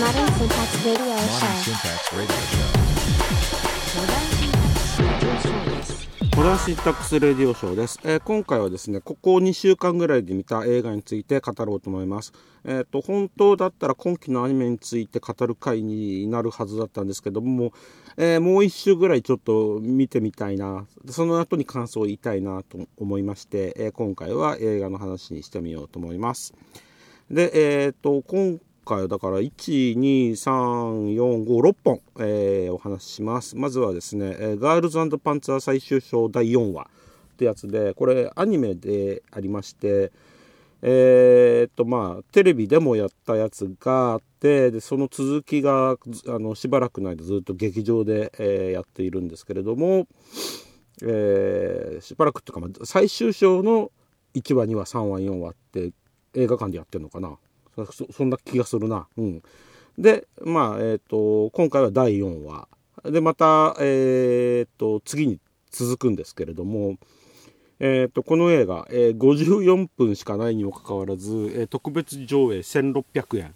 Modern Syntax Radio Modern Show. Syntax Radio Show. モダンシタックスレディオショーです、えー今回はですねここ2週間ぐらいで見た映画について語ろうと思います。えっ、と本当だったら今期のアニメについて語る回になるはずだったんですけども、えーもう1週ぐらいちょっと見てみたいなその後に感想を言いたいなと思いまして、え今回は映画の話にしてみようと思います。で、えっ、と、今回はだから、1、2、3、4、5、6本、えーお話しします。まずはですね、えーガールズパンツァー最終章第4話ってやつで、これアニメでありまして、えっと、まあ、テレビでもやったやつがあって、で、その続きが、あの、しばらくの間ずっと劇場で、えーやっているんですけれども、えーしばらくっていうか、まあ、最終章の1話2話3話4話って映画館でやってるのかなそそんな気がするな。うん。でまあえっ、と今回は第4話。でまたえっ、と次に続くんですけれどもえー、とこの映画、えー54分しかないにもかかわらず、え特別上映1600円。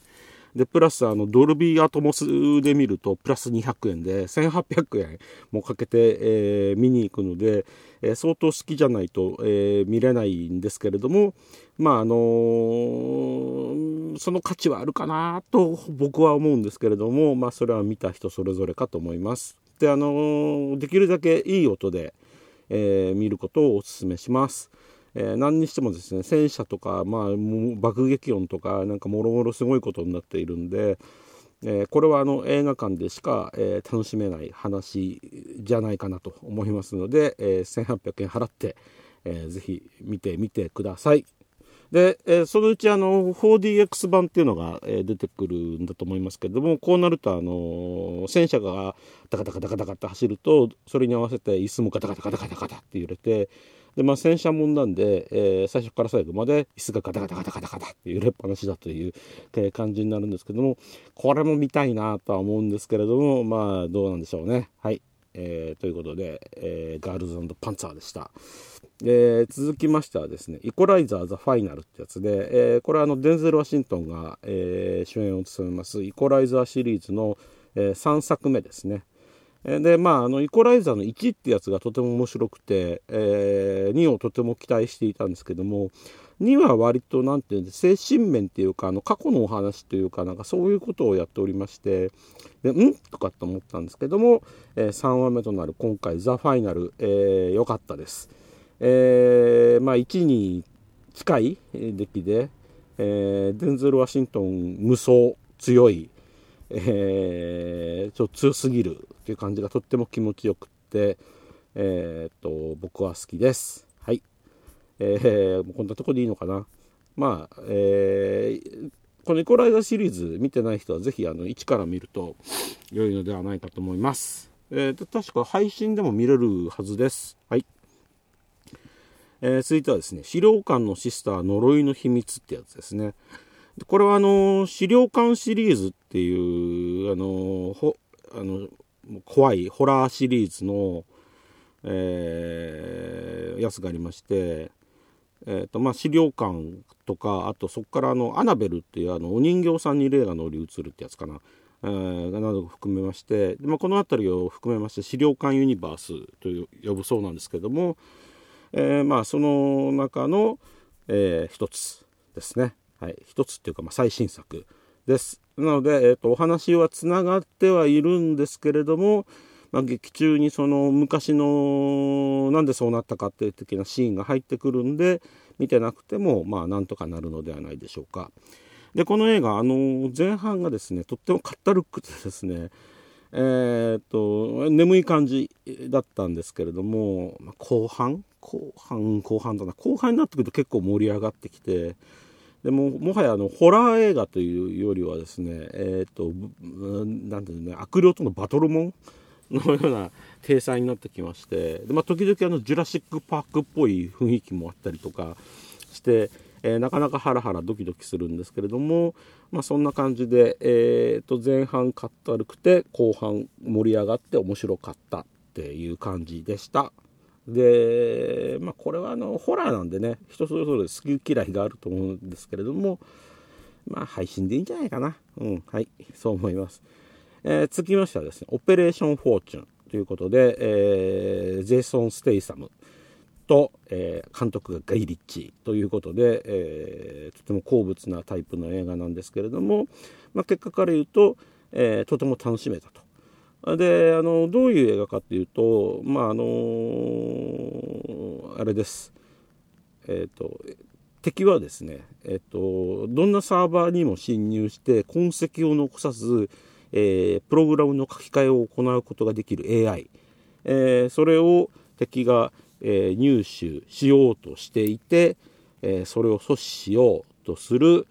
でプラスあのドルビーアトモスで見るとプラス200円で1800円もかけて、えー見に行くので、えー相当好きじゃないと、えー見れないんですけれどもまああのーその価値はあるかなと僕は思うんですけれどもまあそれは見た人それぞれかと思います。であのーできるだけいい音でえー見ることをお勧めします。えー何にしてもですね戦車とか、まあ、爆撃音とかなんかもろもろすごいことになっているんで、えーこれはあの映画館でしか、えー楽しめない話じゃないかなと思いますので、えー1800円払って、えーぜひ見てみてください。で、えーそのうちあの 4DX 版っていうのが、えー出てくるんだと思いますけれどもこうなるとあの戦車がダカダカダカダカって走るとそれに合わせて椅子もガタガタガタガタガタって揺れてで、まあ、戦車もんなんで、えー最初から最後まで椅子がガタガタガタガタガタって揺れっぱなしだという、えー感じになるんですけどもこれも見たいなとは思うんですけれどもまあどうなんでしょうね。はいえーということで、えーガールズパンツァーでした。えー続きましてはですね「イコライザー・ザ・ファイナル」ってやつで、えーこれはあのデンゼル・ワシントンが、えー主演を務めますイコライザーシリーズの、え3作目ですね。でまああのイコライザーの1ってやつがとても面白くて、えー2をとても期待していたんですけども2は割となんていうんで精神面っていうかあの過去のお話というかなんかそういうことをやっておりましてでん？とかと思ったんですけども、え3話目となる今回「ザ・ファイナル」えーかったです。えーまあ、1に近い出来で、えーデンゼル・ワシントン無双強い、えーちょっと強すぎるっていう感じがとっても気持ちよくって、えーっと僕は好きです。はい、えーこんなとこでいいのかな。まあ、えーこのイコライザーシリーズ見てない人はぜひあの1から見ると良いのではないかと思います。えー確か配信でも見れるはずです。はい。えー続いてはですね資料館のシスター呪いの秘密ってやつですね。これはあの資料館シリーズっていうあのほあの怖いホラーシリーズの、えーやつがありまして、えーとまあ、資料館とかあとそこからあのアナベルっていうあのお人形さんに霊が乗り移るってやつかな、えーなどを含めまして、まあ、この辺りを含めまして資料館ユニバースと呼ぶそうなんですけども、えーまあその中の、えー一つですね、はい、一つっていうかまあ最新作です。なので、えー、とお話はつながってはいるんですけれども、まあ、劇中にその昔のなんでそうなったかっていう的なシーンが入ってくるんで見てなくてもまあなんとかなるのではないでしょうか。でこの映画あの前半がですねとってもカッタルックでですねえーっと眠い感じだったんですけれども後半？後半？後半だな。後半になってくると結構盛り上がってきてでももはやあのホラー映画というよりはですねえーっとうんなんていうのね悪霊とのバトルモンのような体裁になってきましてで、まあ、時々あのジュラシック・パークっぽい雰囲気もあったりとかして、えー、なかなかハラハラドキドキするんですけれども、まあ、そんな感じで、えー、と前半かったるくて後半盛り上がって面白かったっていう感じでした。で、まあ、これはあのホラーなんでね人それぞれ好き嫌いがあると思うんですけれどもまあ配信でいいんじゃないかなうんはいそう思います、えー、続きましてはですねオペレーションフォーチュンということで、えー、ジェイソン・ステイサムと、えー、監督がガイ・リッチーということで、えー、とても好物なタイプの映画なんですけれども、まあ、結果から言うと、えー、とても楽しめたと。であのどういう映画かっていうとまああのあれです。えっ、ー、と敵はですね、えっ、ー、と、どんなサーバーにも侵入して痕跡を残さず、え、プログラムの書き換えを行うことができる AI、え、それを敵が、え入手しようとしていて、えそれを阻止しようとする、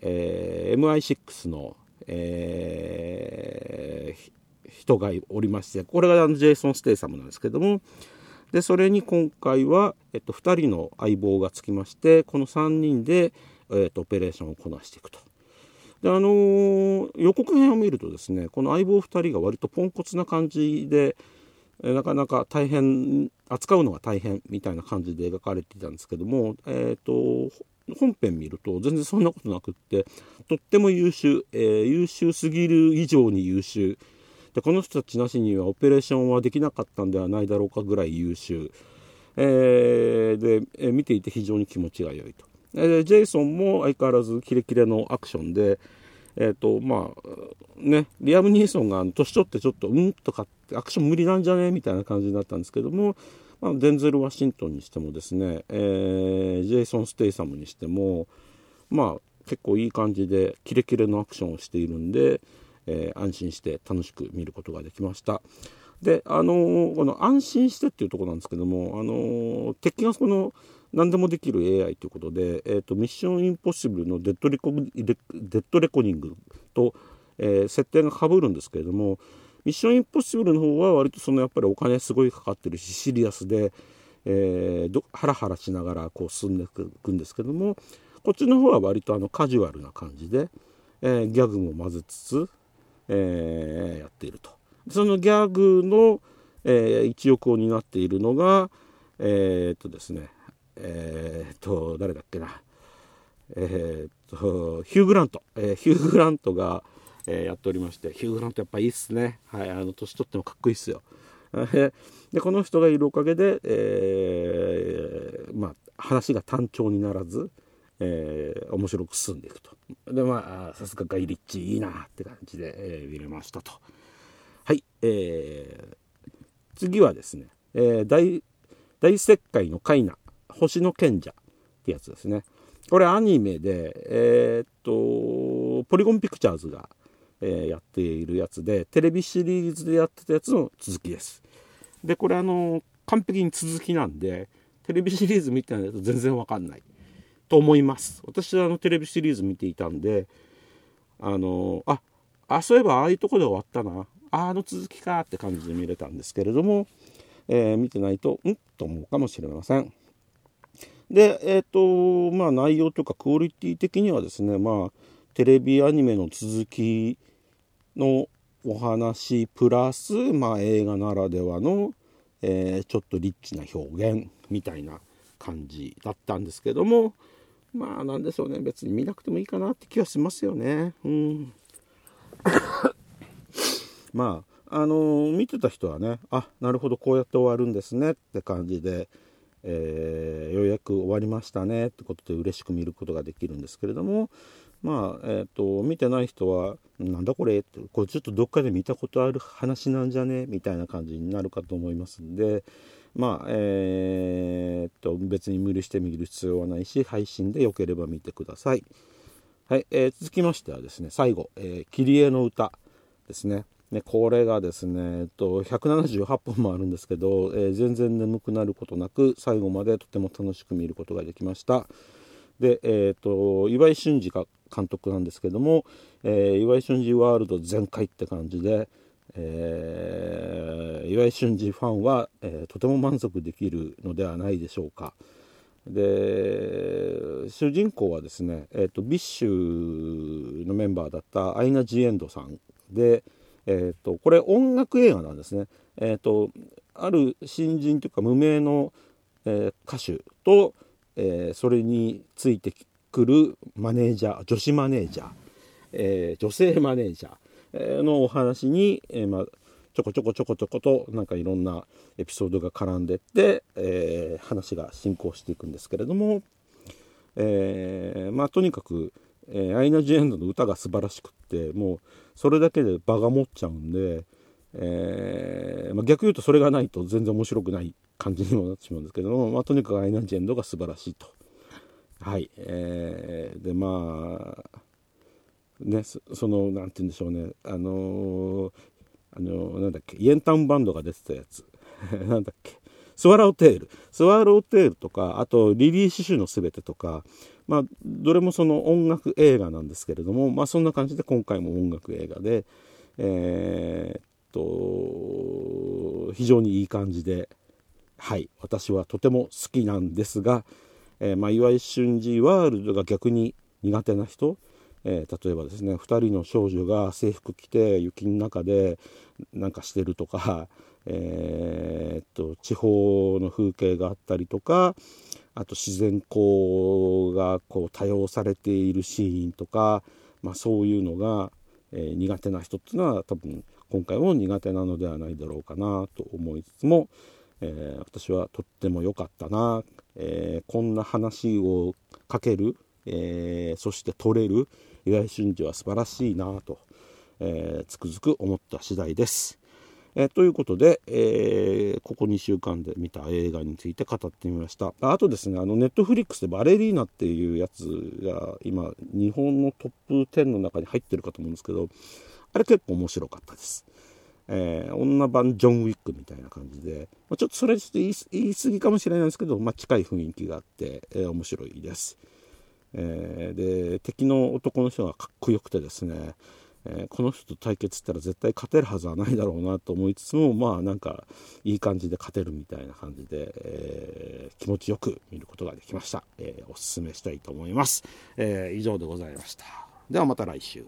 え MI6 の、えー、人がおりましてこれがジェイソン・ステイサムなんですけどもでそれに今回は、えっと、2人の相棒がつきましてこの3人で、えっと、オペレーションをこなしていくと。であのー、予告編を見るとですねこの相棒2人が割とポンコツな感じでなかなか大変扱うのが大変みたいな感じで描かれていたんですけども、えーと、本編見ると全然そんなことなくってとっても優秀、えー、優秀すぎる以上に優秀。でこの人たちなしにはオペレーションはできなかったんではないだろうかぐらい優秀、えー、で、えー、見ていて非常に気持ちが良いと、え、ジェイソンも相変わらずキレキレのアクションでえっ、ー、とまあねリアム・ニーソンが年取ってちょっとうん？とかってアクション無理なんじゃね？みたいな感じになったんですけども、まあ、デンゼル・ワシントンにしてもですね、えー、ジェイソン・ステイサムにしてもまあ結構いい感じでキレキレのアクションをしているんで、えー、安心して楽しく見ることができました。で、あのー、この安心してっていうとこなんですけども、あのー、敵がこの何でもできる AI ということで、えーと、ミッションインポッシブルのデッドレコデッドレコニングと、えー、設定がかぶるんですけれども、ミッションインポッシブルの方は割とそのやっぱりお金すごいかかってるし、シリアスで、えー、ハラハラしながらこう進んでいくんですけども、こっちの方は割とあのカジュアルな感じで、えー、ギャグも混ぜつつ、えー、やっていると。そのギャグの、えー、一翼を担っているのが、え、っとですね、えー、っと、誰だっけな、えー、っと、ヒュー・グラント、えー、ヒュー・グラントが、えー、やっておりまして、ヒュー・グラントやっぱいいっすね。はい、あの、年取ってもかっこいいっすよ。で、この人がいるおかげで、えー、まあ、話が単調にならず、えー、面白く進んでいくと。で、まあ、さすがガイリッチいいなって感じで、えー、見れましたと。はい、えー、次はですね、えー、大、大石灰のカイナ、星の賢者ってやつですね。これアニメで、えー、っと、ポリゴンピクチャーズが、えー、やっているやつで、テレビシリーズでやってたやつの続きです。で、これあの、完璧に続きなんで、テレビシリーズ見てないと全然わかんない。と思います私はあのテレビシリーズ見ていたんであのああそういえばああいうとこで終わったなあの続きかって感じで見れたんですけれども、えー、見てないとんと思うかもしれませんでえっ、ー、とまあ内容というかクオリティ的にはですねまあテレビアニメの続きのお話プラス、まあ、映画ならではの、えー、ちょっとリッチな表現みたいな感じだったんですけどもまあなんでしょうね。別に見なくてもいいかなって気はしますよね。うん。まああのー、見てた人はねあなるほどこうやって終わるんですねって感じで、えー、ようやく終わりましたねってことで嬉しく見ることができるんですけれどもまあえっ、ー、と見てない人はなんだこれってこれちょっとどっかで見たことある話なんじゃねみたいな感じになるかと思いますんでまあえー、っと別に無理して見る必要はないし配信でよければ見てください。はい、えー、続きましてはですね最後、え、切り絵の歌ですね。ね、これがですね、えっと、178本もあるんですけど、えー、全然眠くなることなく最後までとても楽しく見ることができましたで、えーと、岩井俊二が監督なんですけども、えー、岩井俊二ワールド全開って感じで、えー、岩井俊二ファンは、えー、とても満足できるのではないでしょうか。で主人公はですね、えーと、 BiSH のメンバーだったアイナ・ジ・エンドさんで、えーと、これ音楽映画なんですね。えーと、ある新人というか無名の、えー、歌手と、えー、それについてくるマネージャー女子マネージャー、えー、女性マネージャーのお話に、えーまあ、ちょこちょこちょこちょことなんかいろんなエピソードが絡んでって、えー、話が進行していくんですけれども、えー、まあとにかく、えー、アイナ・ジ・エンドの歌が素晴らしくってもうそれだけで場が持っちゃうんで、えーまあ、逆言うとそれがないと全然面白くない感じにもなってしまうんですけども、まあ、とにかくアイナ・ジ・エンドが素晴らしいと。はい、えー、でまあねその何て言うんでしょうね。あのー、あのなんだっけイエンタウンバンドが出てたやつ。なんだっけ。スワローテール。スワローテールとかあとリリイ・シュシュのすべてとかまあどれもその音楽映画なんですけれどもまあそんな感じで今回も音楽映画でえー、っと非常にいい感じではい私はとても好きなんですが、えー、まあ、岩井俊二ワールドが逆に苦手な人えー、例えばですね2人の少女が制服着て雪の中でなんかしてるとか、えー、っと地方の風景があったりとかあと自然光がこう多用されているシーンとか、まあ、そういうのが、えー、苦手な人っていうのは多分今回も苦手なのではないだろうかなと思いつつも、えー、私はとっても良かったな、えー、こんな話をかける、えそして撮れる、岩井俊二は素晴らしいなと、え、つくづく思った次第です。え、ということで、えー、ここ2週間で見た映画について語ってみました。あとですね、あの、ネットフリックスでバレリーナっていうやつが今、日本のトップ10の中に入ってるかと思うんですけど、あれ結構面白かったです。えー、女版ジョン・ウィックみたいな感じで、まあ、ちょっとそれちょっと言い言い過ぎかもしれないですけど、まあ、近い雰囲気があって、えー、面白いです。え、で敵の男の人がかっこよくてですね、えー、この人と対決したら絶対勝てるはずはないだろうなと思いつつもまあなんかいい感じで勝てるみたいな感じで、えー、気持ちよく見ることができました、えおすすめしたいと思います、え以上でございました。ではまた来週。